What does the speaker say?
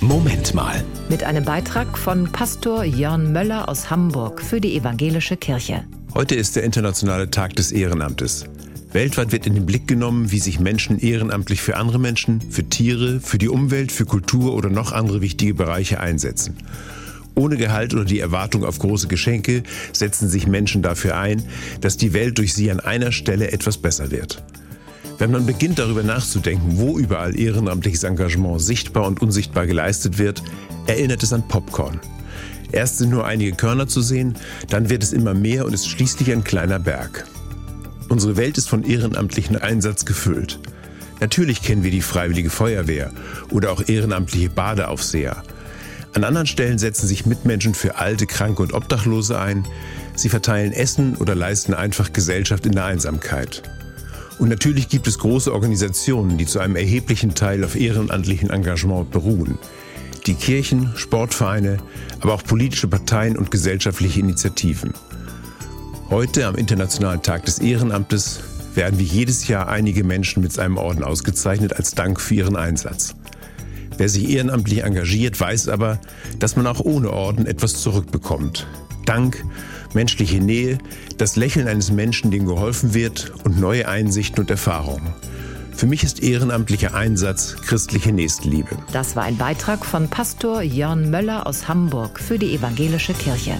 Moment mal. Mit einem Beitrag von Pastor Jörn Möller aus Hamburg für die Evangelische Kirche. Heute ist der Internationale Tag des Ehrenamtes. Weltweit wird in den Blick genommen, wie sich Menschen ehrenamtlich für andere Menschen, für Tiere, für die Umwelt, für Kultur oder noch andere wichtige Bereiche einsetzen. Ohne Gehalt oder die Erwartung auf große Geschenke setzen sich Menschen dafür ein, dass die Welt durch sie an einer Stelle etwas besser wird. Wenn man beginnt darüber nachzudenken, wo überall ehrenamtliches Engagement sichtbar und unsichtbar geleistet wird, erinnert es an Popcorn. Erst sind nur einige Körner zu sehen, dann wird es immer mehr und ist schließlich ein kleiner Berg. Unsere Welt ist von ehrenamtlichen Einsatz gefüllt. Natürlich kennen wir die Freiwillige Feuerwehr oder auch ehrenamtliche Badeaufseher. An anderen Stellen setzen sich Mitmenschen für Alte, Kranke und Obdachlose ein. Sie verteilen Essen oder leisten einfach Gesellschaft in der Einsamkeit. Und natürlich gibt es große Organisationen, die zu einem erheblichen Teil auf ehrenamtlichem Engagement beruhen. Die Kirchen, Sportvereine, aber auch politische Parteien und gesellschaftliche Initiativen. Heute, am Internationalen Tag des Ehrenamtes, werden wie jedes Jahr einige Menschen mit seinem Orden ausgezeichnet als Dank für ihren Einsatz. Wer sich ehrenamtlich engagiert, weiß aber, dass man auch ohne Orden etwas zurückbekommt. Dank, menschliche Nähe, das Lächeln eines Menschen, dem geholfen wird und neue Einsichten und Erfahrungen. Für mich ist ehrenamtlicher Einsatz christliche Nächstenliebe. Das war ein Beitrag von Pastor Jörn Möller aus Hamburg für die Evangelische Kirche.